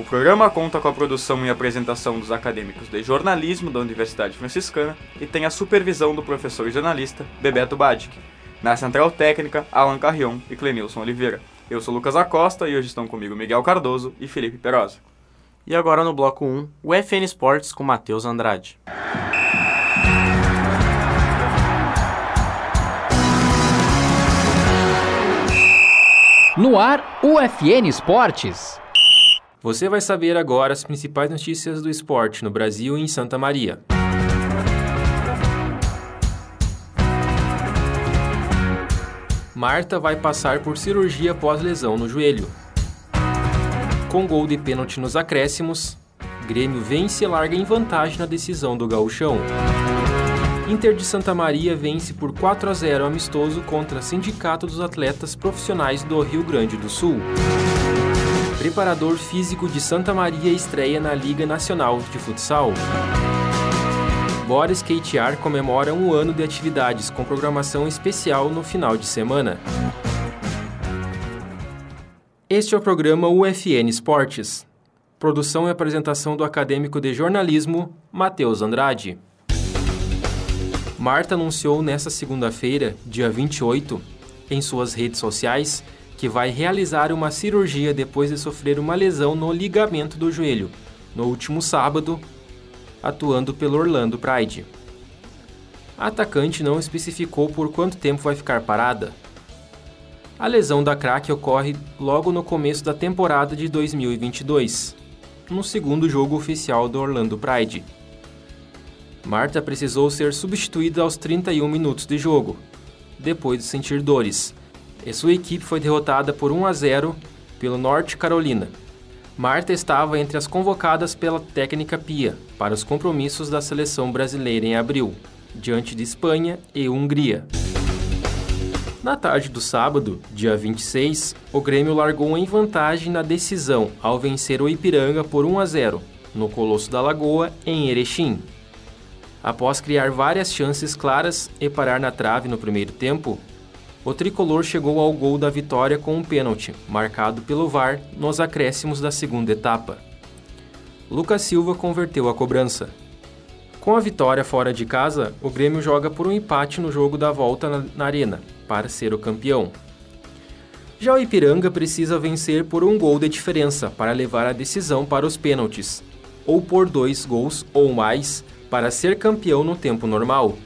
O programa conta com a produção e apresentação dos acadêmicos de jornalismo da Universidade Franciscana e tem a supervisão do professor e jornalista Bebeto Badic. Na central técnica, Alan Carrion e Clenilson Oliveira. Eu sou Lucas Acosta e hoje estão comigo Miguel Cardoso e Felipe Perosa. E agora no bloco 1, o FN Esportes com Matheus Andrade. No ar, UFN Esportes. Você vai saber agora as principais notícias do esporte no Brasil e em Santa Maria. Marta vai passar por cirurgia pós-lesão no joelho. Com gol de pênalti nos acréscimos, Grêmio vence e larga em vantagem na decisão do gauchão. Inter de Santa Maria vence por 4 a 0 amistoso contra Sindicato dos Atletas Profissionais do Rio Grande do Sul. Preparador físico de Santa Maria estreia na Liga Nacional de Futsal. Bora Skatear comemora um ano de atividades com programação especial no final de semana. Este é o programa UFN Esportes. Produção e apresentação do acadêmico de jornalismo, Matheus Andrade. Marta anunciou nesta segunda-feira, dia 28, em suas redes sociais, que vai realizar uma cirurgia depois de sofrer uma lesão no ligamento do joelho, no último sábado, atuando pelo Orlando Pride. A atacante não especificou por quanto tempo vai ficar parada. A lesão da craque ocorre logo no começo da temporada de 2022, no segundo jogo oficial do Orlando Pride. Marta precisou ser substituída aos 31 minutos de jogo, depois de sentir dores, e sua equipe foi derrotada por 1 a 0 pelo Norte Carolina. Marta estava entre as convocadas pela técnica Pia para os compromissos da seleção brasileira em abril, diante de Espanha e Hungria. Na tarde do sábado, dia 26, o Grêmio largou em vantagem na decisão ao vencer o Ipiranga por 1 a 0 no Colosso da Lagoa, em Erechim. Após criar várias chances claras e parar na trave no primeiro tempo, o tricolor chegou ao gol da vitória com um pênalti, marcado pelo VAR nos acréscimos da segunda etapa. Lucas Silva converteu a cobrança. Com a vitória fora de casa, o Grêmio joga por um empate no jogo da volta na, na Arena, para ser o campeão. Já o Ipiranga precisa vencer por um gol de diferença para levar a decisão para os pênaltis, ou por dois gols ou mais para ser campeão no tempo normal.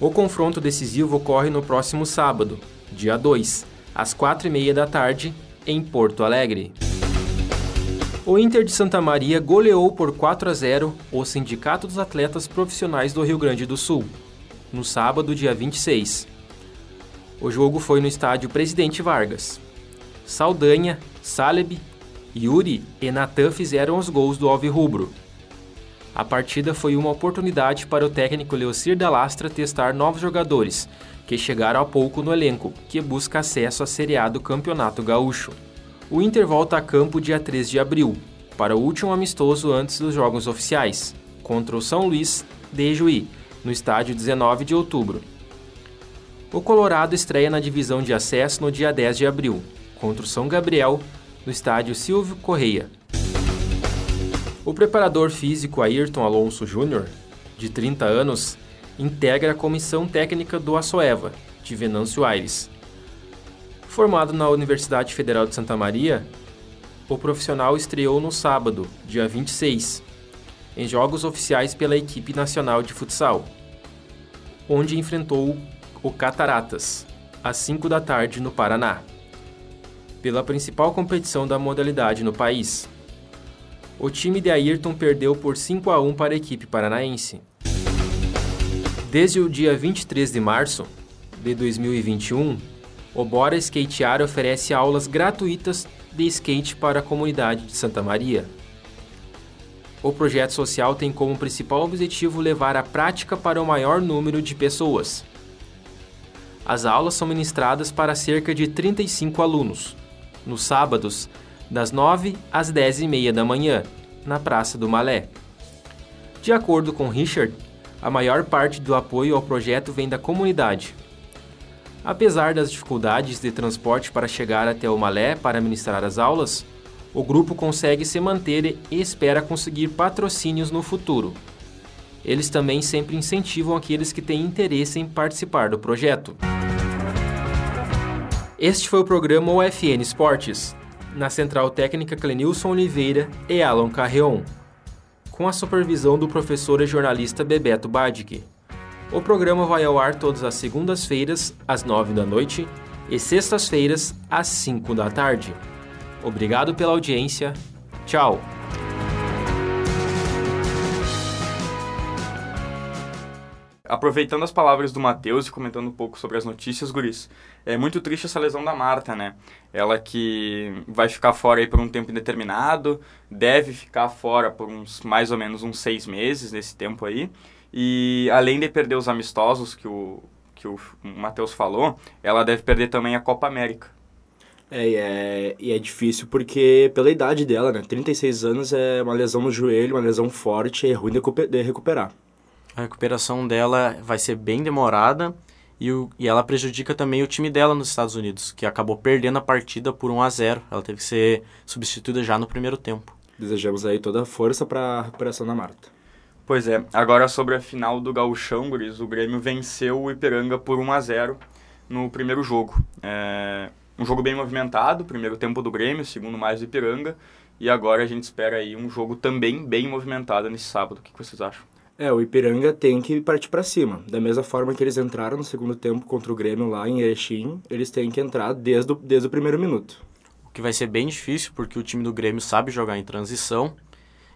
O confronto decisivo ocorre no próximo sábado, dia 2, às 4h30 da tarde, em Porto Alegre. O Inter de Santa Maria goleou por 4 a 0 o Sindicato dos Atletas Profissionais do Rio Grande do Sul, no sábado, dia 26. O jogo foi no estádio Presidente Vargas. Saldanha, Saleb, Yuri e Natan fizeram os gols do Alvirrubro. A partida foi uma oportunidade para o técnico Leocir da Lastra testar novos jogadores, que chegaram há pouco no elenco, que busca acesso à Série A do Campeonato Gaúcho. O Inter volta a campo dia 3 de abril, para o último amistoso antes dos jogos oficiais, contra o São Luís de Juí, no estádio 19 de outubro. O Colorado estreia na divisão de acesso no dia 10 de abril, contra o São Gabriel, no estádio Silvio Correia. O preparador físico Ayrton Alonso Júnior, de 30 anos, integra a comissão técnica do Açoeva, de Venâncio Aires. Formado na Universidade Federal de Santa Maria, o profissional estreou no sábado, dia 26, em jogos oficiais pela equipe nacional de futsal, onde enfrentou o Cataratas, às 5 da tarde no Paraná, pela principal competição da modalidade no país o time de Ayrton perdeu por 5 a 1 para a equipe paranaense. Desde o dia 23 de março de 2021, o Bora Skatear oferece aulas gratuitas de skate para a comunidade de Santa Maria. O projeto social tem como principal objetivo levar a prática para o maior número de pessoas. As aulas são ministradas para cerca de 35 alunos, nos sábados, das 9 às 10 e meia da manhã, na Praça do Malé. De acordo com Richard, a maior parte do apoio ao projeto vem da comunidade. Apesar das dificuldades de transporte para chegar até o Malé para ministrar as aulas, o grupo consegue se manter e espera conseguir patrocínios no futuro. Eles também sempre incentivam aqueles que têm interesse em participar do projeto. Este foi o programa UFN Esportes, na Central Técnica Clenilson Oliveira e Alan Carreon, com a supervisão do professor e jornalista Bebeto Badic. O programa vai ao ar todas as segundas-feiras, às nove da noite, e sextas-feiras, às cinco da tarde. Obrigado pela audiência. Tchau! Aproveitando as palavras do Matheus e comentando um pouco sobre as notícias, Guris, é muito triste essa lesão da Marta, né? Ela que vai ficar fora aí por um tempo indeterminado, deve ficar fora por uns mais ou menos uns seis meses nesse tempo aí. E além de perder os amistosos que o, que o Matheus falou, ela deve perder também a Copa América. É e, é, e é difícil porque pela idade dela, né? 36 anos é uma lesão no joelho, uma lesão forte, é ruim de recuperar. A recuperação dela vai ser bem demorada e, o, e ela prejudica também o time dela nos Estados Unidos, que acabou perdendo a partida por 1 a 0 Ela teve que ser substituída já no primeiro tempo. Desejamos aí toda a força para a recuperação da Marta. Pois é, agora sobre a final do Gauchão, Guris, o Grêmio venceu o Ipiranga por 1 a 0 no primeiro jogo. É, um jogo bem movimentado, primeiro tempo do Grêmio, segundo mais do Ipiranga, e agora a gente espera aí um jogo também bem movimentado nesse sábado. O que vocês acham? É, o Ipiranga tem que partir para cima. Da mesma forma que eles entraram no segundo tempo contra o Grêmio lá em Erechim, eles têm que entrar desde o, desde o primeiro minuto. O que vai ser bem difícil, porque o time do Grêmio sabe jogar em transição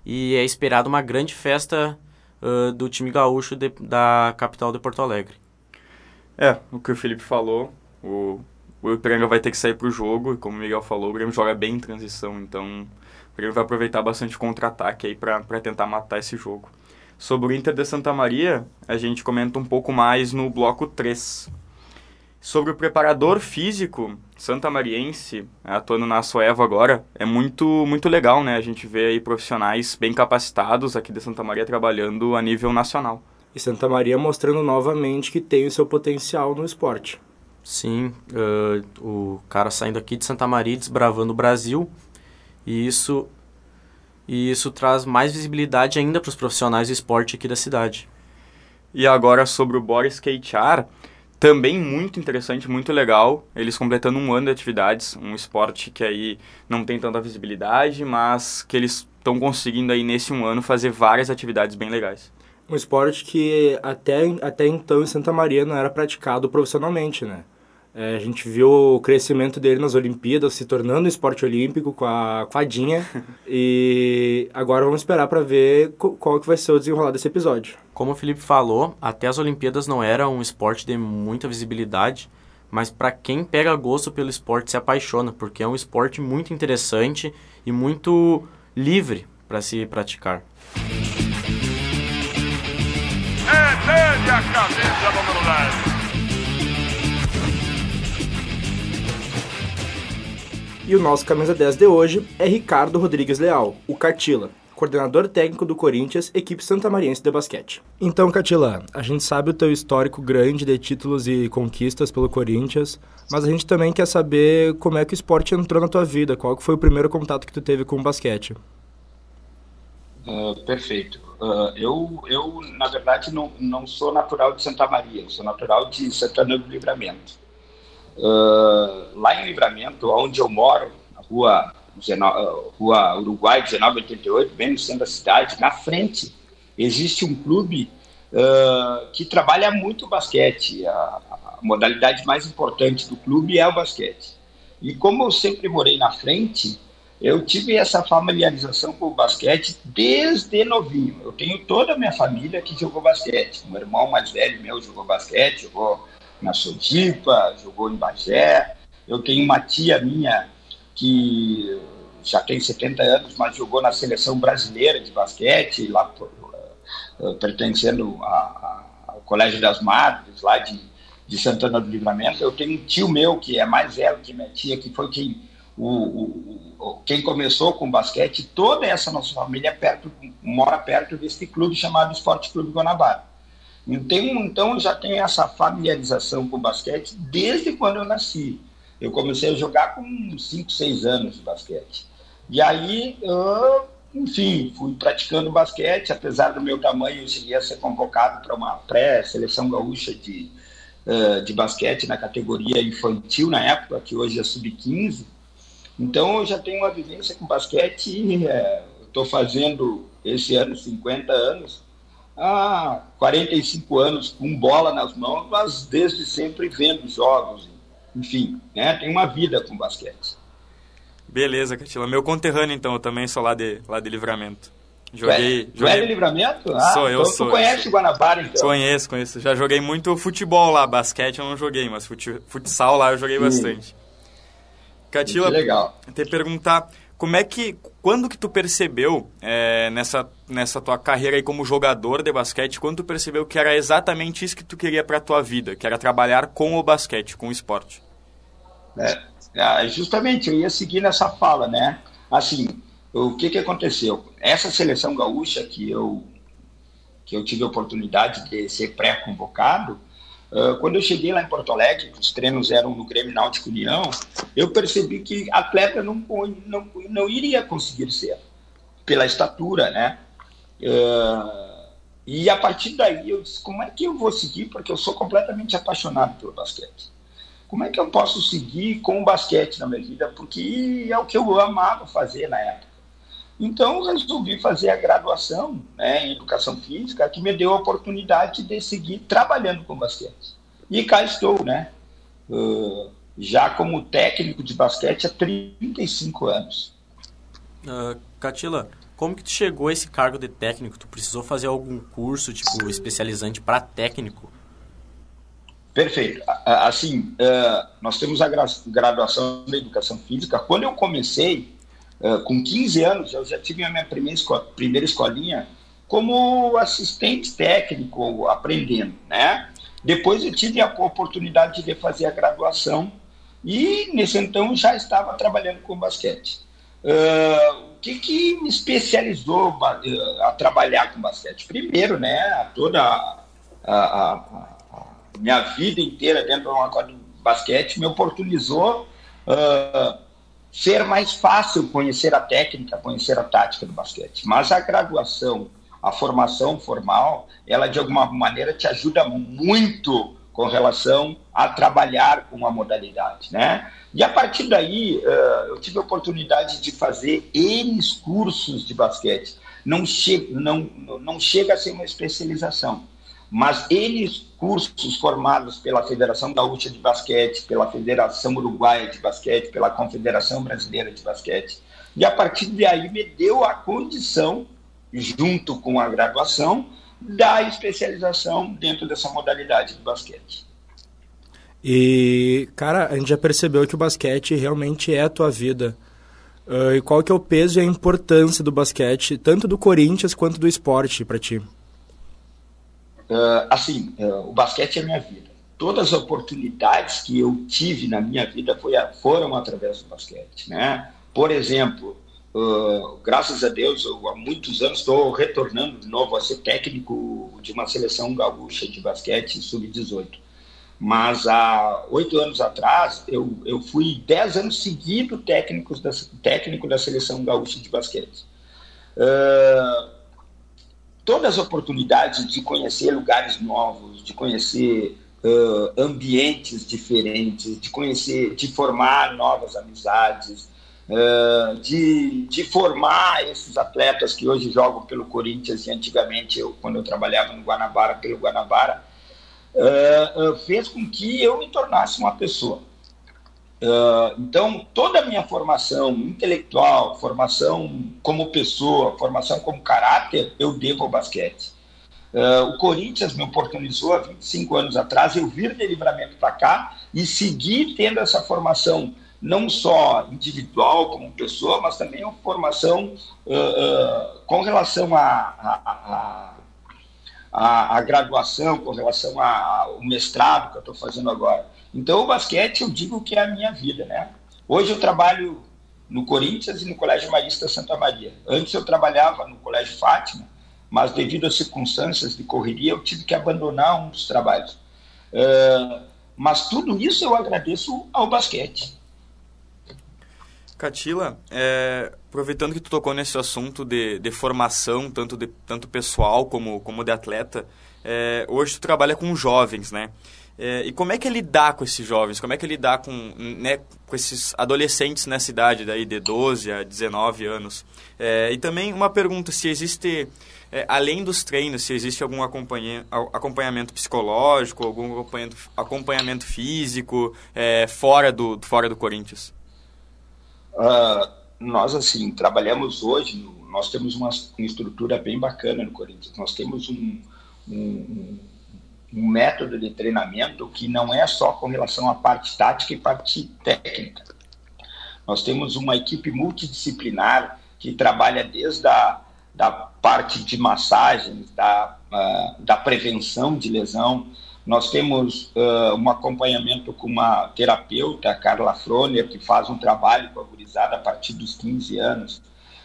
e é esperado uma grande festa uh, do time gaúcho de, da capital de Porto Alegre. É, o que o Felipe falou, o o Ipiranga vai ter que sair para o jogo, e como o Miguel falou, o Grêmio joga bem em transição, então o Grêmio vai aproveitar bastante contra-ataque aí para tentar matar esse jogo. Sobre o Inter de Santa Maria, a gente comenta um pouco mais no bloco 3. Sobre o preparador físico santa mariense, atuando na Soevo agora, é muito, muito legal, né? A gente vê aí profissionais bem capacitados aqui de Santa Maria trabalhando a nível nacional. E Santa Maria mostrando novamente que tem o seu potencial no esporte. Sim, uh, o cara saindo aqui de Santa Maria, desbravando o Brasil, e isso, e isso traz mais visibilidade ainda para os profissionais do esporte aqui da cidade. E agora sobre o Boris Keitiar, também muito interessante, muito legal, eles completando um ano de atividades, um esporte que aí não tem tanta visibilidade, mas que eles estão conseguindo aí nesse um ano fazer várias atividades bem legais. Um esporte que até, até então em Santa Maria não era praticado profissionalmente, né? É, a gente viu o crescimento dele nas Olimpíadas, se tornando um esporte olímpico com a fadinha. e agora vamos esperar para ver qual que vai ser o desenrolar desse episódio. Como o Felipe falou, até as Olimpíadas não era um esporte de muita visibilidade, mas para quem pega gosto pelo esporte se apaixona, porque é um esporte muito interessante e muito livre para se praticar. É, a E o nosso camisa 10 de hoje é Ricardo Rodrigues Leal, o Catila, coordenador técnico do Corinthians, equipe santamariense de basquete. Então, Catila, a gente sabe o teu histórico grande de títulos e conquistas pelo Corinthians, mas a gente também quer saber como é que o esporte entrou na tua vida, qual foi o primeiro contato que tu teve com o basquete? Uh, perfeito. Uh, eu, eu, na verdade, não, não sou natural de Santa Maria, sou natural de Santana do Livramento. Uh, lá em Livramento, onde eu moro, rua, 19, rua Uruguai 1988, bem no centro da cidade, na frente existe um clube uh, que trabalha muito basquete. A, a, modalidade mais importante do clube é o basquete. E como eu sempre morei na frente, eu tive essa familiarização com o basquete desde novinho. Eu tenho toda a minha família que jogou basquete. Meu irmão mais velho meu jogou basquete, jogou na Sotipa, jogou em Bagé. Eu tenho uma tia minha que já tem 70 anos, mas jogou na seleção brasileira de basquete, lá uh, pertencendo a, a, ao Colégio das Madres, lá de, de Santana do Livramento. Eu tenho um tio meu que é mais velho que minha tia, que foi quem, o, o, o quem começou com basquete. Toda essa nossa família é perto, mora perto desse clube chamado Esporte Clube Guanabara. Então, então já tenho essa familiarização com basquete desde quando eu nasci. Eu comecei a jogar com 5, 6 anos de basquete. E aí, eu, enfim, fui praticando basquete, apesar do meu tamanho, eu cheguei a ser convocado para uma pré-seleção gaúcha de, uh, de basquete na categoria infantil na época, que hoje é sub-15. Então eu já tenho uma vivência com basquete e é, estou fazendo esse ano 50 anos, há 45 anos com bola nas mãos, mas desde sempre vendo jogos, enfim, né, tem uma vida com basquete. Beleza, Catila. Meu conterrâneo, então, eu também sou lá de, lá de Livramento. Joguei. Tu é de Livramento? Ah, sou, eu então sou. Tu conhece Guanabara, então? Conheço, conheço. Já joguei muito futebol lá, basquete eu não joguei, mas futsal lá eu joguei Sim. bastante. Catila, legal. te perguntar, como é que, quando que tu percebeu é, nessa, nessa tua carreira aí como jogador de basquete, quando tu percebeu que era exatamente isso que tu queria para tua vida, que era trabalhar com o basquete, com o esporte? É, é, justamente, eu ia seguir nessa fala, né? Assim, o que que aconteceu? Essa seleção gaúcha que eu que eu tive a oportunidade de ser pré-convocado, uh, quando eu cheguei lá em Porto Alegre, os treinos eram no Grêmio Náutico União, eu percebi que atleta não, não, não iria conseguir ser, pela estatura, né? Uh, e a partir daí eu disse, como é que eu vou seguir? Porque eu sou completamente apaixonado pelo basquete como é que eu posso seguir com o basquete na minha vida? Porque é o que eu amava fazer na época. Então, resolvi fazer a graduação né, em Educação Física, que me deu a oportunidade de seguir trabalhando com basquete. E cá estou, né? Uh, já como técnico de basquete há 35 anos. Uh, Catila, como que tu chegou a esse cargo de técnico? Tu precisou fazer algum curso, tipo, especializante para técnico? Perfeito. Assim, nós temos a graduação da educação física. Quando eu comecei, com 15 anos, eu já tive a minha primeira, primeira escolinha como assistente técnico, aprendendo, né? Depois eu tive a oportunidade de fazer a graduação e, nesse então, já estava trabalhando com basquete. Uh, o que, que me especializou a trabalhar com basquete? Primeiro, né, toda a, a, minha vida inteira dentro de uma quadra de basquete me oportunizou uh, ser mais fácil conhecer a técnica, conhecer a tática do basquete. Mas a graduação, a formação formal, ela de alguma maneira te ajuda muito com relação a trabalhar com a modalidade, né? E a partir daí, uh, eu tive a oportunidade de fazer N cursos de basquete. Não, che não, não chega a ser uma especialização, mas eles cursos formados pela Federação Gaúcha de Basquete, pela Federação Uruguaia de Basquete, pela Confederação Brasileira de Basquete, e a partir daí me deu a condição, junto com a graduação, da especialização dentro dessa modalidade de basquete. E, cara, a gente já percebeu que o basquete realmente é a tua vida. Uh, e qual que é o peso e a importância do basquete, tanto do Corinthians quanto do esporte para ti? Uh, assim, uh, o basquete é minha vida. Todas as oportunidades que eu tive na minha vida foi, foram através do basquete, né? Por exemplo, uh, graças a Deus, eu, há muitos anos estou retornando de novo a ser técnico de uma seleção gaúcha de basquete sub-18. Mas há oito anos atrás, eu, eu fui dez anos seguido técnico da, técnico da seleção gaúcha de basquete. Uh, todas as oportunidades de conhecer lugares novos, de conhecer uh, ambientes diferentes, de conhecer, de formar novas amizades, uh, de, de formar esses atletas que hoje jogam pelo Corinthians e antigamente, eu, quando eu trabalhava no Guanabara, pelo Guanabara, uh, fez com que eu me tornasse uma pessoa. Uh, então, toda a minha formação intelectual, formação como pessoa, formação como caráter, eu devo ao basquete. Uh, o Corinthians me oportunizou há 25 anos atrás eu vir de livramento para cá e seguir tendo essa formação não só individual como pessoa, mas também uma formação uh, com relação a, a, a a, a graduação, com relação ao mestrado que eu estou fazendo agora. Então, o basquete, eu digo que é a minha vida, né? Hoje eu trabalho no Corinthians e no Colégio Marista Santa Maria. Antes eu trabalhava no Colégio Fátima, mas devido às circunstâncias de correria, eu tive que abandonar um dos trabalhos. Uh, mas tudo isso eu agradeço ao basquete. Catila, é, aproveitando que tu tocou nesse assunto de, de formação, tanto, de, tanto pessoal como, como de atleta, é, hoje tu trabalha com jovens, né? É, e como é que é lidar com esses jovens? Como é que é lidar com, né, com esses adolescentes nessa idade, daí, de 12 a 19 anos? É, e também uma pergunta, se existe, é, além dos treinos, se existe algum acompanha, acompanhamento psicológico, algum acompanhamento, acompanhamento físico é, fora, do, fora do Corinthians? Uh, nós, assim, trabalhamos hoje, nós temos uma, uma, estrutura bem bacana no Corinthians. Nós temos um, um um método de treinamento que não é só com relação à parte tática e parte técnica. Nós temos uma equipe multidisciplinar que trabalha desde a da parte de massagens, da, uh, da prevenção de lesão. Nós temos uh, um acompanhamento com uma terapeuta, Carla Froner, que faz um trabalho com a gurizada a partir dos 15 anos.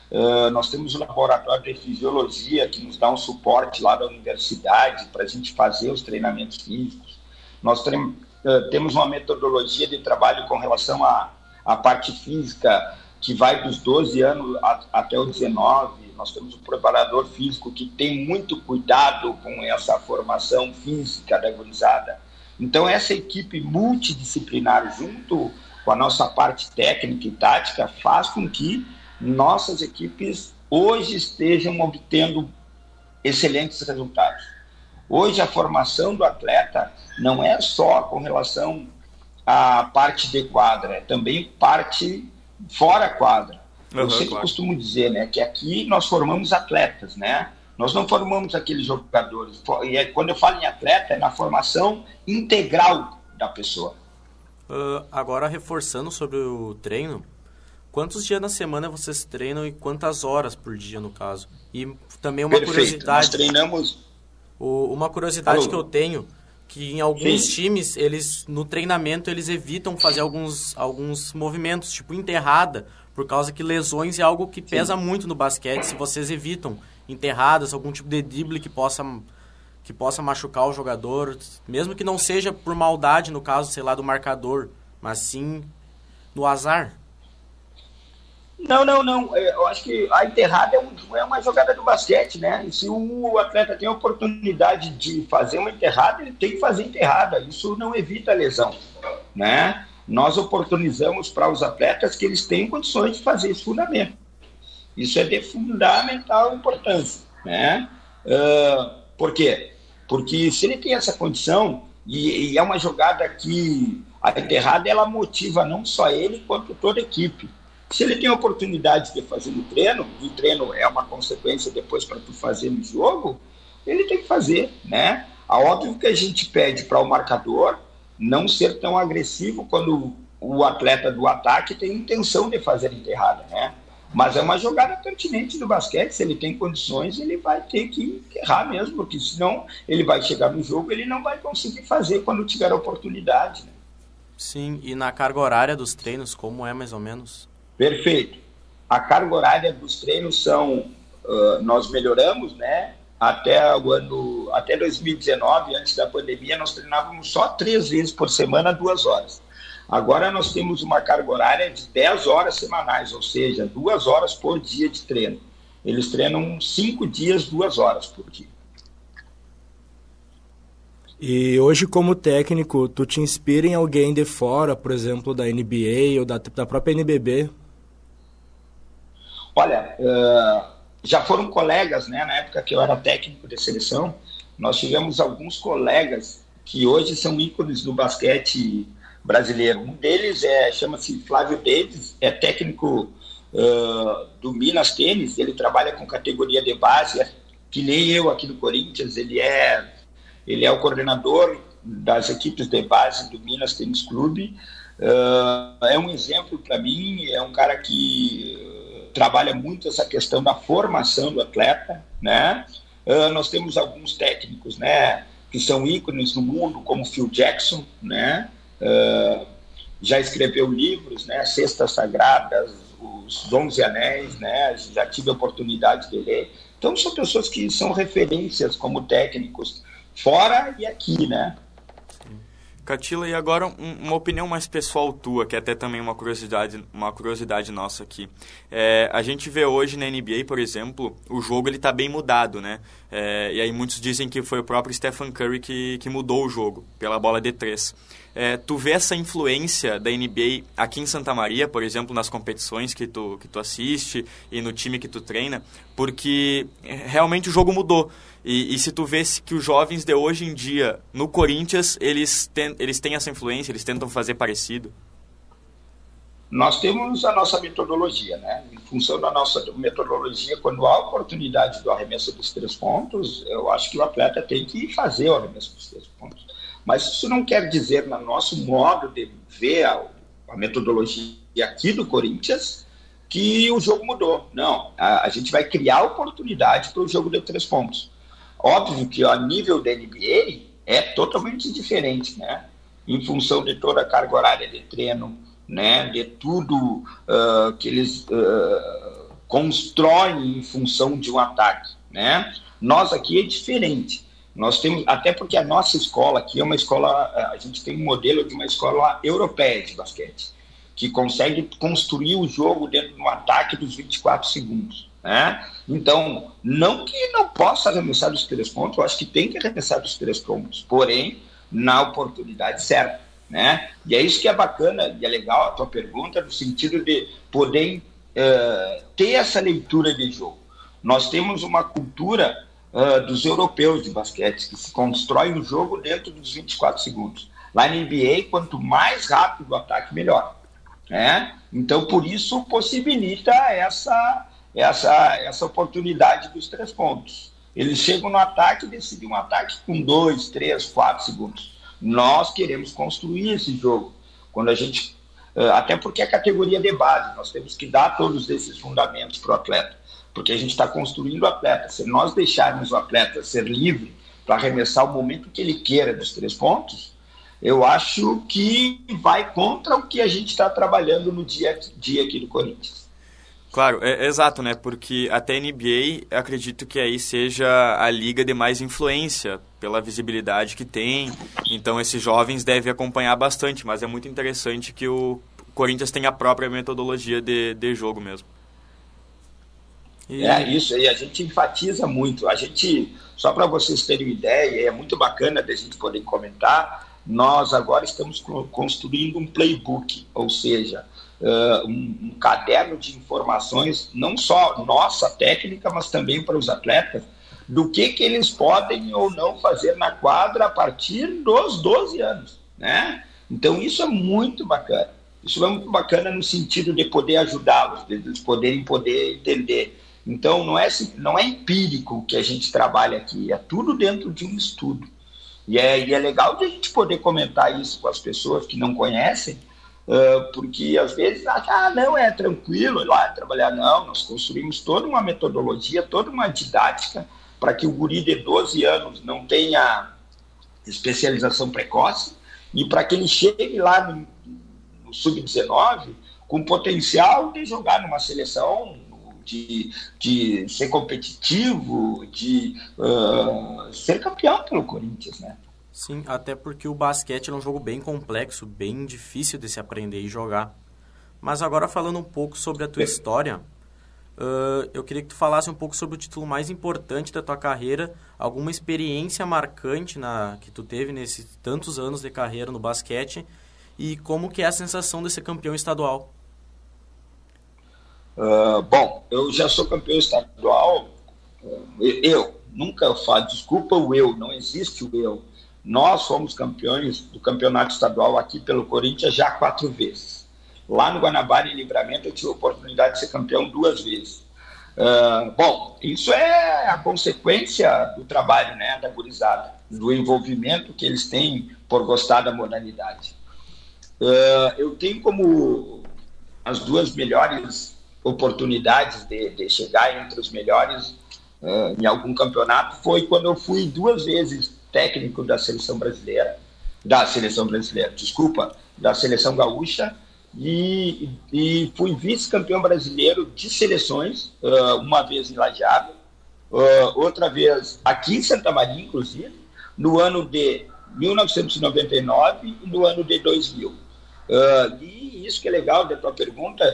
Uh, nós temos o laboratório de fisiologia que nos dá um suporte lá da universidade para a gente fazer os treinamentos físicos. Nós uh, temos uma metodologia de trabalho com relação à, parte física que vai dos 12 anos a, até os 19. Nós temos um preparador físico que tem muito cuidado com essa formação física da. Então, essa equipe multidisciplinar, junto com a nossa parte técnica e tática, faz com que nossas equipes hoje estejam obtendo excelentes resultados. Hoje a formação do atleta não é só com relação à parte de quadra, é também parte fora quadra. Uhum, Eu sempre claro. costumo dizer, né, que aqui nós formamos atletas, né? Nós não formamos aqueles jogadores. E quando eu falo em atleta, é na formação integral da pessoa. Uh, agora reforçando sobre o treino, quantos dias na semana vocês treinam e quantas horas por dia, no caso? E também uma Perfeito. curiosidade. Nós treinamos. O, uma curiosidade Alô. que eu tenho que em alguns Sim. times eles no treinamento eles evitam fazer alguns alguns movimentos tipo enterrada por causa que lesões é algo que pesa Sim. muito no basquete se vocês evitam enterradas algum tipo de drible que possa que possa machucar o jogador mesmo que não seja por maldade no caso sei lá do marcador mas sim no azar não, não, não. É, eu acho que a enterrada é, um, é uma jogada do basquete, né? E se o atleta tem a oportunidade de fazer uma enterrada, ele tem que fazer enterrada. Isso não evita a lesão, né? Nós oportunizamos para os atletas que eles têm condições de fazer esse fundamento. Isso é de fundamental importância, né? Uh, por quê? Porque se ele tem essa condição, e, e é uma jogada que a enterrada ela motiva não só ele, quanto toda a equipe. Se ele tem a oportunidade de fazer no treino, e o treino é uma consequência depois para tu fazer no jogo, ele tem que fazer, né? A óbvio que a gente pede para o marcador não ser tão agressivo quando o atleta do ataque tem intenção de fazer enterrada, né? Mas é uma jogada pertinente do basquete, se ele tem condições, ele vai ter que enterrar mesmo, porque senão ele vai chegar no jogo, ele não vai conseguir fazer quando tiver a oportunidade. Né? Sim, e na carga horária dos treinos, como é mais ou menos? Perfeito. A carga horária dos treinos são, uh, nós melhoramos, né? Até o ano, até 2019, antes da pandemia, nós treinávamos só três vezes por semana, duas horas. Agora nós temos uma carga horária de 10 horas semanais, ou seja, duas horas por dia de treino. Eles treinam cinco dias, duas horas por dia. E hoje, como técnico, tu te inspira em alguém de fora, por exemplo, da NBA ou da, da própria NBB, Olha, uh, já foram colegas, né? Na época que eu era técnico de seleção, nós tivemos alguns colegas que hoje são ícones do basquete brasileiro. Um deles é chama-se Flávio Davis, é técnico uh, do Minas Tênis. Ele trabalha com categoria de base, que nem eu aqui no Corinthians. Ele é ele é o coordenador das equipes de base do Minas Tênis Clube. Uh, é um exemplo para mim. É um cara que trabalha muito essa questão da formação do atleta, né? Uh, nós temos alguns técnicos, né, que são ícones no mundo, como Phil Jackson, né, uh, já escreveu livros, né, Cestas Sagradas, os Onze Anéis, né, já tive a oportunidade de ler. Então são pessoas que são referências como técnicos fora e aqui, né? Catila, e agora um, uma opinião mais pessoal tua, que é até também uma curiosidade, uma curiosidade nossa aqui. É, a gente vê hoje na NBA, por exemplo, o jogo ele está bem mudado, né? É, e aí muitos dizem que foi o próprio Stephen Curry que, que mudou o jogo pela bola de três. É, tu vê essa influência da NBA aqui em Santa Maria, por exemplo, nas competições que tu, que tu assiste e no time que tu treina, porque realmente o jogo mudou. E, e, se tu vê que os jovens de hoje em dia, no Corinthians, eles, ten, eles têm essa influência, eles tentam fazer parecido? Nós temos a nossa metodologia, né? Em função da nossa metodologia, quando há oportunidade do arremesso dos três pontos, eu acho que o atleta tem que fazer o arremesso dos três pontos. Mas isso não quer dizer, no nosso modo de ver a, a metodologia aqui do Corinthians, que o jogo mudou. Não, a, a gente vai criar oportunidade para o jogo de três pontos. Óbvio que a nível da NBA é totalmente diferente, né? Em função de toda a carga horária de treino, né? De tudo uh, que eles uh, constroem em função de um ataque, né? Nós aqui é diferente. Nós temos, até porque a nossa escola aqui é uma escola, a gente tem um modelo de uma escola europeia de basquete, que consegue construir o jogo dentro de um ataque dos 24 segundos. Né? Então, não que não possa arremessar dos três pontos, eu acho que tem que arremessar dos três pontos, porém, na oportunidade certa. Né? E é isso que é bacana e é legal a tua pergunta, no sentido de poder uh, ter essa leitura de jogo. Nós temos uma cultura uh, dos europeus de basquete, que se constrói o um jogo dentro dos 24 segundos. Lá na NBA, quanto mais rápido o ataque, melhor. Né? Então, por isso, possibilita essa essa, essa oportunidade dos três pontos. Eles chegam no ataque e decidem um ataque com dois, três, quatro segundos. Nós queremos construir esse jogo. Quando a gente. Eh, até porque é categoria de base, nós temos que dar todos esses fundamentos para o atleta. Porque a gente está construindo o atleta. Se nós deixarmos o atleta ser livre para arremessar o momento que ele queira dos três pontos, eu acho que vai contra o que a gente está trabalhando no dia a dia aqui do Corinthians. Claro, é, é, exato, né? Porque até a NBA, acredito que aí seja a liga de mais influência pela visibilidade que tem. Então esses jovens devem acompanhar bastante, mas é muito interessante que o Corinthians tenha a própria metodologia de, de jogo mesmo. E... É isso, e a gente enfatiza muito. A gente, só para vocês terem uma ideia, é muito bacana da gente poder comentar, nós agora estamos construindo um playbook, ou seja, uh, um, um, caderno de informações, não só nossa técnica, mas também para os atletas, do que, que eles podem ou não fazer na quadra a partir dos 12 anos. Né? Então, isso é muito bacana. Isso é muito bacana no sentido de poder ajudá-los, de eles poderem poder entender. Então, não é, não é empírico que a gente trabalha aqui, é tudo dentro de um estudo. E é, e é legal de a gente poder comentar isso com as pessoas que não conhecem, Uh, porque às vezes, ah, não, é tranquilo lá trabalhar. Não, nós construímos toda uma metodologia, toda uma didática para que o guri de 12 anos não tenha especialização precoce e para que ele chegue lá no, no sub-19 com potencial de jogar numa seleção, de, de ser competitivo, de uh, ser campeão pelo Corinthians, né? Sim, até porque o basquete é um jogo bem complexo, bem difícil de se aprender e jogar. Mas agora falando um pouco sobre a tua história, uh, eu queria que tu falasse um pouco sobre o título mais importante da tua carreira, alguma experiência marcante na que tu teve nesses tantos anos de carreira no basquete e como que é a sensação de ser campeão estadual. Uh, bom, eu já sou campeão estadual. Eu nunca falo, desculpa o eu, não existe o eu nós fomos campeões do campeonato estadual aqui pelo Corinthians já quatro vezes. Lá no Guanabara, em Livramento, eu tive a oportunidade de ser campeão duas vezes. Uh, bom, isso é a consequência do trabalho né, da gurizada, do envolvimento que eles têm por gostar da modalidade. Uh, eu tenho como as duas melhores oportunidades de, de chegar entre os melhores uh, em algum campeonato foi quando eu fui duas vezes técnico da seleção brasileira, da seleção brasileira, desculpa, da seleção gaúcha, e, e fui vice-campeão brasileiro de seleções, uh, uma vez em Lajeado, uh, outra vez aqui em Santa Maria, inclusive, no ano de 1999 e no ano de 2000. Uh, e isso que é legal da tua pergunta,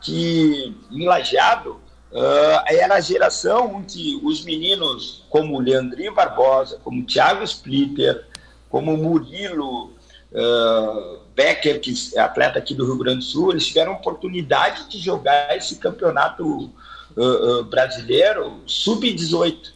que em Lajeado uh, era a geração onde os meninos como Leandrinho Barbosa, como Thiago Splitter, como Murilo, uh, Becker, que é atleta aqui do Rio Grande do Sul, eles tiveram oportunidade de jogar esse campeonato uh, uh, brasileiro sub-18.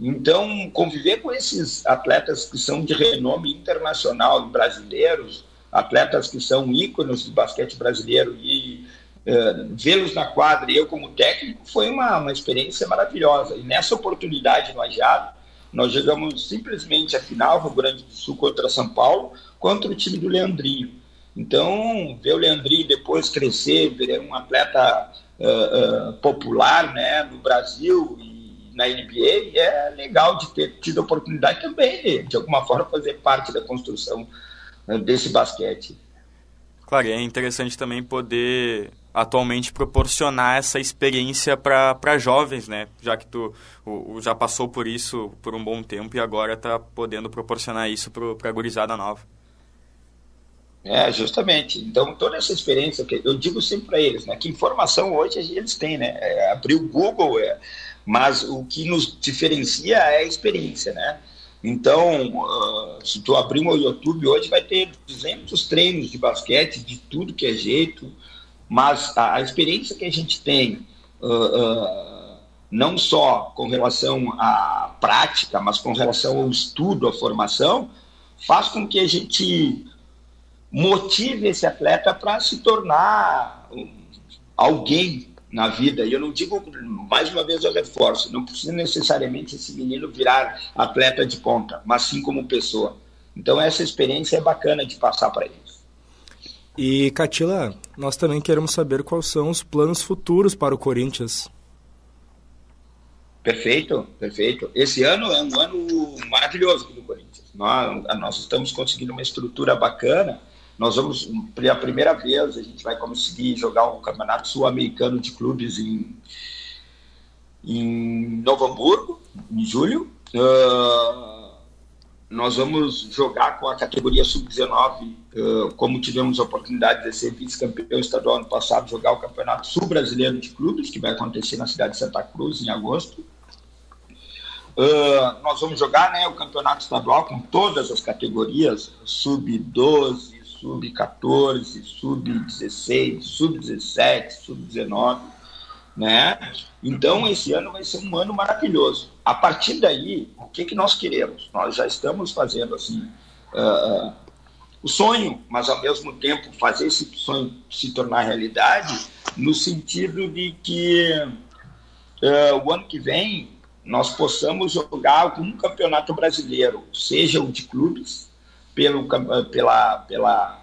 Então, conviver com esses atletas que são de renome internacional, brasileiros, atletas que são ícones do basquete brasileiro e uh, vê-los na quadra e eu como técnico foi uma, uma experiência maravilhosa. E nessa oportunidade no Ajado, nós jogamos simplesmente a final, Rio Grande do Sul contra São Paulo, contra o time do Leandrinho. Então, ver o Leandrinho depois crescer, ver um atleta uh, uh, popular né, no Brasil e na NBA, é legal de ter tido a oportunidade também de, de alguma forma, fazer parte da construção uh, desse basquete. Claro, é interessante também poder atualmente proporcionar essa experiência para jovens, né? Já que tu o, o, já passou por isso por um bom tempo e agora está podendo proporcionar isso para a gurizada nova. É, justamente. Então, toda essa experiência, que eu digo sempre para eles, né, que informação hoje eles têm, né? É, abrir o Google, é, mas o que nos diferencia é a experiência, né? Então, uh, se tu abrir o YouTube hoje, vai ter 200 treinos de basquete, de tudo que é jeito, mas a, a experiência que a gente tem, uh, uh, não só com relação à prática, mas com relação ao estudo, à formação, faz com que a gente motive esse atleta para se tornar alguém na vida. E eu não digo, mais uma vez eu reforço, não precisa necessariamente esse menino virar atleta de ponta, mas sim como pessoa. Então essa experiência é bacana de passar para eles. E, Catila, nós também queremos saber quais são os planos futuros para o Corinthians. Perfeito, perfeito. Esse ano é um ano maravilhoso para o Corinthians. Nós, nós estamos conseguindo uma estrutura bacana. Nós vamos, pela primeira vez, a gente vai conseguir jogar um campeonato sul-americano de clubes em, em Novo Hamburgo, em julho. Uh, nós vamos jogar com a categoria sub-19, uh, como tivemos a oportunidade de ser vice-campeão estadual ano passado, jogar o Campeonato Sul-Brasileiro de Clubes, que vai acontecer na cidade de Santa Cruz em agosto. Uh, nós vamos jogar né, o campeonato estadual com todas as categorias, sub-12, sub-14, sub-16, sub-17, sub-19 né? Então esse ano vai ser um ano maravilhoso. A partir daí, o que que nós queremos? Nós já estamos fazendo assim uh, o sonho, mas ao mesmo tempo fazer esse sonho se tornar realidade, no sentido de que uh, o ano que vem nós possamos jogar algum campeonato brasileiro, seja o de clubes, pelo, pela, pela,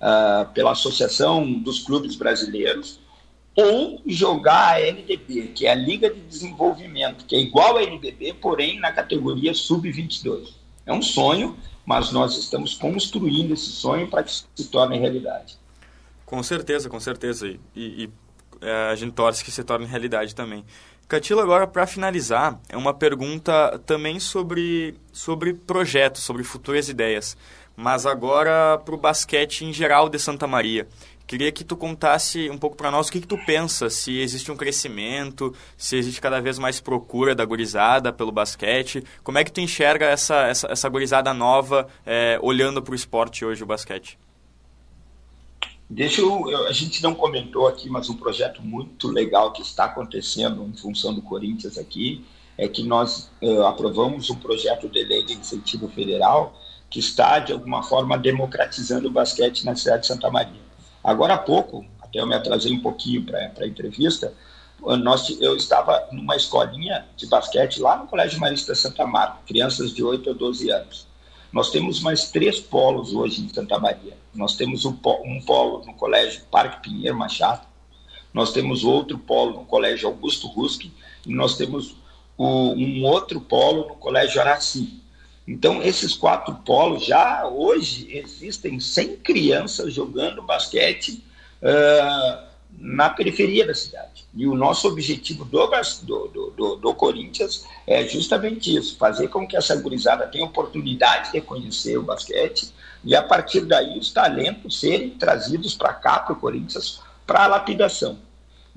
uh, pela Associação dos Clubes Brasileiros, ou jogar a LDB, que é a Liga de Desenvolvimento, que é igual à LDB, porém na categoria sub-22. É um sonho, mas nós estamos construindo esse sonho para que se torne realidade. Com certeza, com certeza. E, e é, a gente torce que se torne realidade também. Catila, agora para finalizar, é uma pergunta também sobre, sobre projetos, sobre futuras ideias, mas agora para o basquete em geral de Santa Maria. Queria que tu contasse um pouco para nós o que, que tu pensa, se existe um crescimento, se existe cada vez mais procura da gurizada pelo basquete. Como é que tu enxerga essa, essa, essa gurizada nova é, olhando para o esporte hoje, o basquete? Deixa eu, a gente não comentou aqui, mas um projeto muito legal que está acontecendo em função do Corinthians aqui é que nós uh, aprovamos um projeto de lei de incentivo federal que está, de alguma forma, democratizando o basquete na cidade de Santa Maria. Agora há pouco, até eu me atrasei um pouquinho para a entrevista, nós, eu estava numa escolinha de basquete lá no Colégio Marista Santa Marta, crianças de 8 a 12 anos. Nós temos mais três polos hoje em Santa Maria. Nós temos um polo no Colégio Parque Pinheiro Machado, nós temos outro polo no Colégio Augusto Ruski, e nós temos o, um outro polo no Colégio Araci. Então, esses quatro polos, já hoje existem 100 crianças jogando basquete uh, na periferia da cidade. E o nosso objetivo do, do, do, do, Corinthians é justamente isso: fazer com que essa gurizada tenha oportunidade de conhecer o basquete e, a partir daí, os talentos serem trazidos para cá, para o Corinthians, para a lapidação.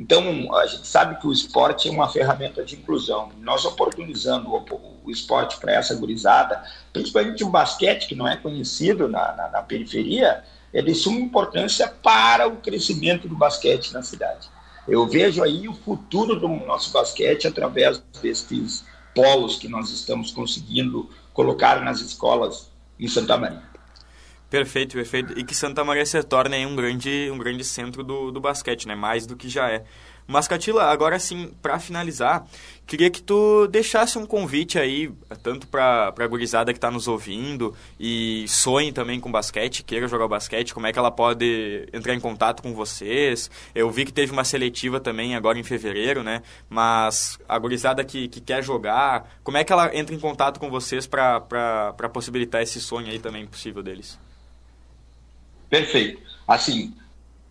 Então, a gente sabe que o esporte é uma ferramenta de inclusão. Nós oportunizando o, o esporte para essa gurizada, principalmente o basquete, que não é conhecido na, na, na periferia, é de suma importância para o crescimento do basquete na cidade. Eu vejo aí o futuro do nosso basquete através desses polos que nós estamos conseguindo colocar nas escolas em Santa Maria. Perfeito, perfeito. E que Santa Maria se torne um grande, um grande centro do, do basquete, né? Mais do que já é. Mas, Catila, agora sim, para finalizar, queria que tu deixasse um convite aí, tanto para a gurizada que está nos ouvindo e sonhe também com basquete, queira jogar basquete, como é que ela pode entrar em contato com vocês. Eu vi que teve uma seletiva também agora em fevereiro, né? Mas a gurizada que, que quer jogar, como é que ela entra em contato com vocês para possibilitar esse sonho aí também possível deles? Perfeito. Assim,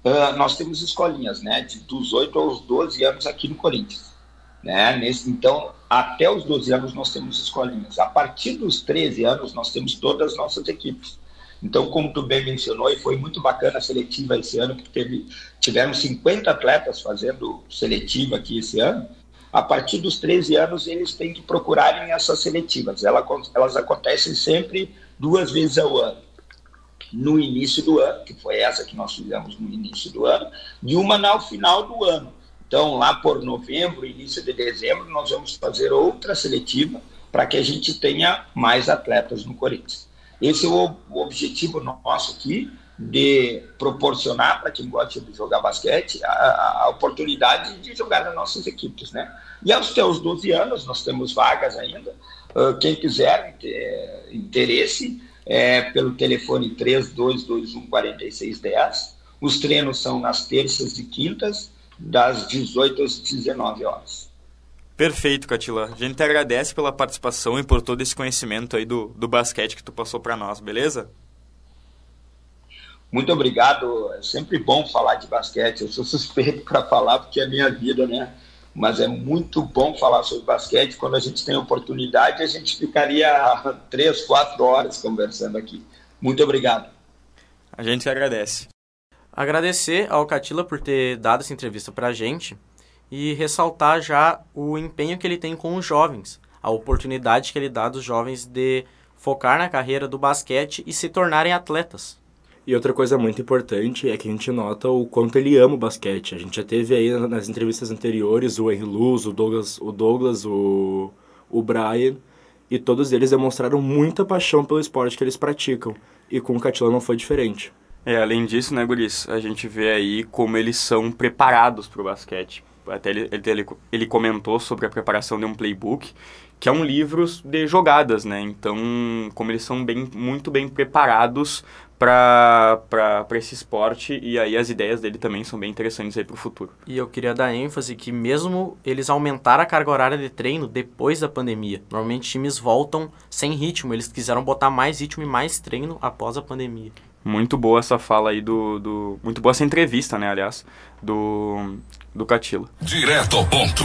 uh, nós temos escolinhas, né, de, dos 8 aos 12 anos aqui no Corinthians. Né? Nesse, então, até os 12 anos nós temos escolinhas. A partir dos 13 anos nós temos todas as nossas equipes. Então, como tu bem mencionou, e foi muito bacana a seletiva esse ano, que teve, tiveram 50 atletas fazendo seletiva aqui esse ano. A partir dos 13 anos, eles têm que procurarem essas seletivas. Elas, elas acontecem sempre duas vezes ao ano no início do ano, que foi essa que nós fizemos no início do ano, e uma no final do ano. Então, lá por novembro, início de dezembro, nós vamos fazer outra seletiva para que a gente tenha mais atletas no Corinthians. Esse é o, objetivo nosso aqui, de proporcionar para quem gosta de jogar basquete a, a, oportunidade de jogar nas nossas equipes, né? E aos teus 12 anos, nós temos vagas ainda. Uh, quem quiser ter interesse, é, pelo telefone 3221 4610. Os treinos são nas terças e quintas, das 18 às 19 horas. Perfeito, Catila. A gente te agradece pela participação e por todo esse conhecimento aí do, do basquete que tu passou para nós, beleza? Muito obrigado. É sempre bom falar de basquete. Eu sou suspeito para falar porque é minha vida, né? Mas é muito bom falar sobre basquete. Quando a gente tem oportunidade, a gente ficaria três, quatro horas conversando aqui. Muito obrigado. A gente agradece. Agradecer ao Catila por ter dado essa entrevista para a gente e ressaltar já o empenho que ele tem com os jovens, a oportunidade que ele dá dos jovens de focar na carreira do basquete e se tornarem atletas. E outra coisa muito importante é que a gente nota o quanto ele ama o basquete. A gente já teve aí nas entrevistas anteriores o Henry Luz, o Douglas, o, Douglas, o, o Brian, e todos eles demonstraram muita paixão pelo esporte que eles praticam. E com o Catila não foi diferente. É, além disso, né, Guris, a gente vê aí como eles são preparados para o basquete. Até ele, ele, ele comentou sobre a preparação de um playbook, que é um livro de jogadas, né? Então, como eles são bem, muito bem preparados para esse esporte e aí as ideias dele também são bem interessantes aí para o futuro. E eu queria dar ênfase que mesmo eles aumentaram a carga horária de treino depois da pandemia, normalmente times voltam sem ritmo, eles quiseram botar mais ritmo e mais treino após a pandemia. Muito boa essa fala aí do, do muito boa essa entrevista, né, aliás, do do Catila. Direto ao ponto.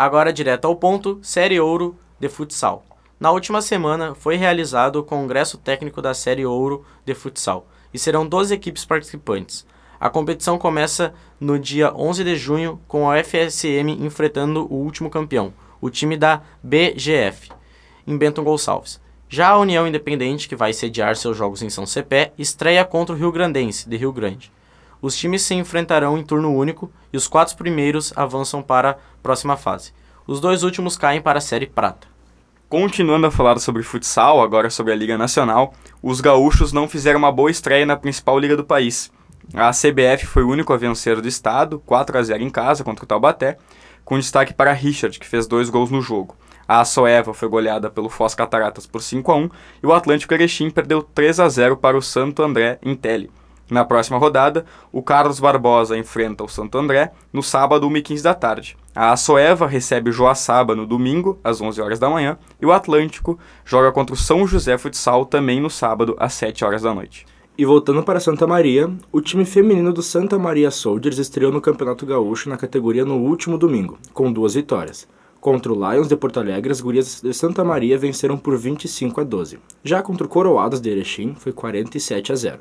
Agora direto ao ponto, Série Ouro de futsal. Na última semana foi realizado o Congresso Técnico da Série Ouro de Futsal e serão 12 equipes participantes. A competição começa no dia 11 de junho com a FSM enfrentando o último campeão, o time da BGF, em Bento Gonçalves. Já a União Independente, que vai sediar seus jogos em São Cepé, estreia contra o Rio Grandense, de Rio Grande. Os times se enfrentarão em turno único e os quatro primeiros avançam para a próxima fase. Os dois últimos caem para a Série Prata. Continuando a falar sobre futsal, agora sobre a Liga Nacional, os gaúchos não fizeram uma boa estreia na principal liga do país. A CBF foi o único a vencer do estado, 4 a 0 em casa contra o Taubaté, com destaque para Richard, que fez dois gols no jogo. A Soeva foi goleada pelo Foz Cataratas por 5 a 1 e o Atlântico Erechim perdeu 3 a 0 para o Santo André em Tele. Na próxima rodada, o Carlos Barbosa enfrenta o Santo André no sábado, 1h15 da tarde. A Açoeva recebe o Joaçaba no domingo, às 11 horas da manhã, e o Atlântico joga contra o São José Futsal também no sábado, às 7 horas da noite. E voltando para Santa Maria, o time feminino do Santa Maria Soldiers estreou no Campeonato Gaúcho na categoria no último domingo, com duas vitórias. Contra o Lions de Porto Alegre, as gurias de Santa Maria venceram por 25 a 12. Já contra o Coroados de Erechim, foi 47 a 0.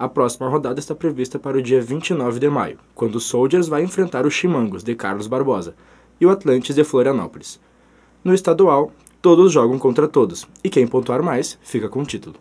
A próxima rodada está prevista para o dia 29 de maio, quando o Soldiers vai enfrentar o Chimangos, de Carlos Barbosa, e o Atlantis, de Florianópolis. No estadual, todos jogam contra todos, e quem pontuar mais fica com o título.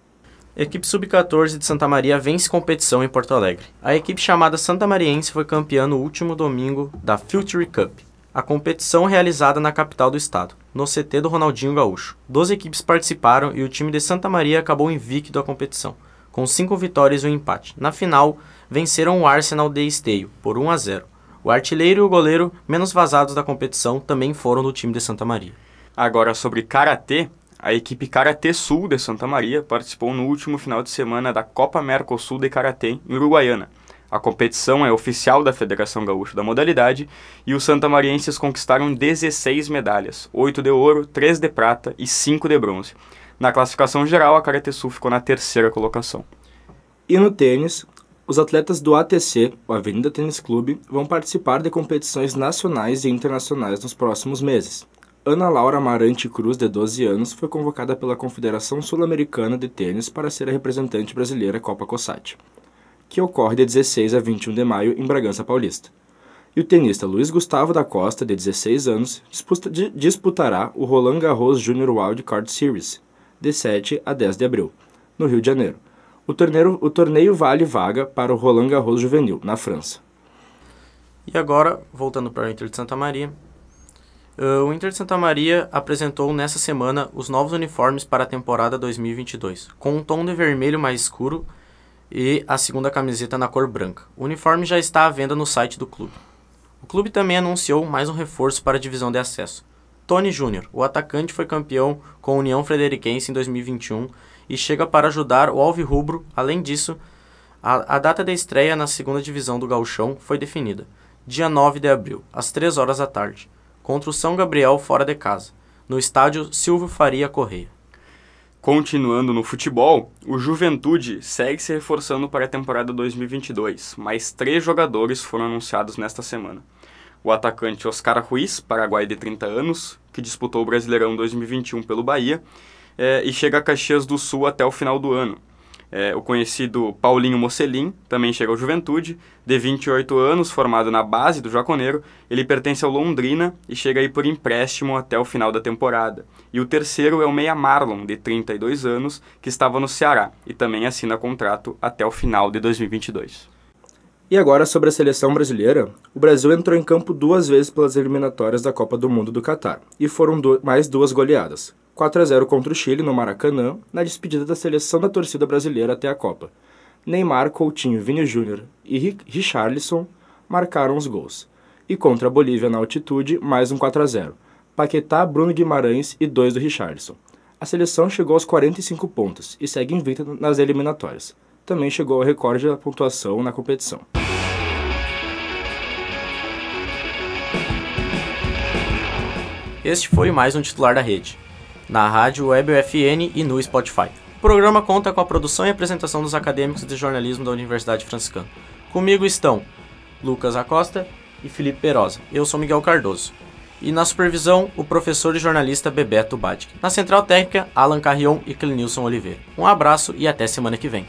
Equipe Sub-14 de Santa Maria vence competição em Porto Alegre. A equipe chamada Santa Mariense foi campeã no último domingo da Future Cup, a competição realizada na capital do estado, no CT do Ronaldinho Gaúcho. Doze equipes participaram e o time de Santa Maria acabou invicto da competição com 5 vitórias e um empate. Na final, venceram o Arsenal de Esteio, por 1 a 0. O artilheiro e o goleiro, menos vazados da competição, também foram do time de Santa Maria. Agora, sobre Karatê, a equipe Karatê Sul de Santa Maria participou no último final de semana da Copa Mercosul de Karatê em Uruguaiana. A competição é oficial da Federação Gaúcha da modalidade e os santamarienses conquistaram 16 medalhas, 8 de ouro, 3 de prata e 5 de bronze. Na classificação geral, a Karate Sul ficou na terceira colocação. E no tênis, os atletas do ATC, o Avenida Tênis Clube, vão participar de competições nacionais e internacionais nos próximos meses. Ana Laura Amarante Cruz, de 12 anos, foi convocada pela Confederação Sul-Americana de Tênis para ser a representante brasileira Copa COSAT, que ocorre de 16 a 21 de maio em Bragança Paulista. E o tenista Luiz Gustavo da Costa, de 16 anos, disputará o Roland Garros Junior Wild Card Series, de 7 a 10 de abril, no Rio de Janeiro. O torneio, o torneio vale vaga para o Roland Garros Juvenil, na França. E agora, voltando para o Inter de Santa Maria. Uh, o Inter de Santa Maria apresentou nessa semana os novos uniformes para a temporada 2022, com um tom de vermelho mais escuro e a segunda camiseta na cor branca. O uniforme já está à venda no site do clube. O clube também anunciou mais um reforço para a divisão de acesso. Tony Júnior, o atacante foi campeão com a União Frederiquense em 2021 e chega para ajudar o Alvirrubro. Além disso, a, a data da estreia na segunda divisão do Gauchão foi definida, dia 9 de abril, às 3 horas da tarde, contra o São Gabriel fora de casa, no estádio Silvio Faria Correia. Continuando no futebol, o Juventude segue se reforçando para a temporada 2022, mas três jogadores foram anunciados nesta semana o atacante Oscar Ruiz, paraguai de 30 anos, que disputou o Brasileirão 2021 pelo Bahia, é, e chega a Caxias do Sul até o final do ano. É, o conhecido Paulinho Mocelin também chega ao Juventude, de 28 anos, formado na base do Jaconeiro, ele pertence ao Londrina e chega aí por empréstimo até o final da temporada. E o terceiro é o Meia Marlon, de 32 anos, que estava no Ceará e também assina contrato até o final de 2022. E agora sobre a seleção brasileira, o Brasil entrou em campo duas vezes pelas eliminatórias da Copa do Mundo do Catar, e foram mais duas goleadas. 4 a 0 contra o Chile no Maracanã, na despedida da seleção da torcida brasileira até a Copa. Neymar, Coutinho, Vini Júnior e Richarlison marcaram os gols. E contra a Bolívia na altitude, mais um 4 a 0. Paquetá, Bruno Guimarães e dois do Richarlison. A seleção chegou aos 45 pontos e segue invicta nas eliminatórias também chegou ao recorde da pontuação na competição. Este foi mais um titular da rede, na rádio Web UFN e no Spotify. O programa conta com a produção e apresentação dos acadêmicos de jornalismo da Universidade Franciscana. Comigo estão Lucas Acosta e Felipe Perosa. Eu sou Miguel Cardoso. E na supervisão, o professor e jornalista Bebeto Badic. Na central técnica, Alan Carrion e Clenilson Oliveira. Um abraço e até semana que vem.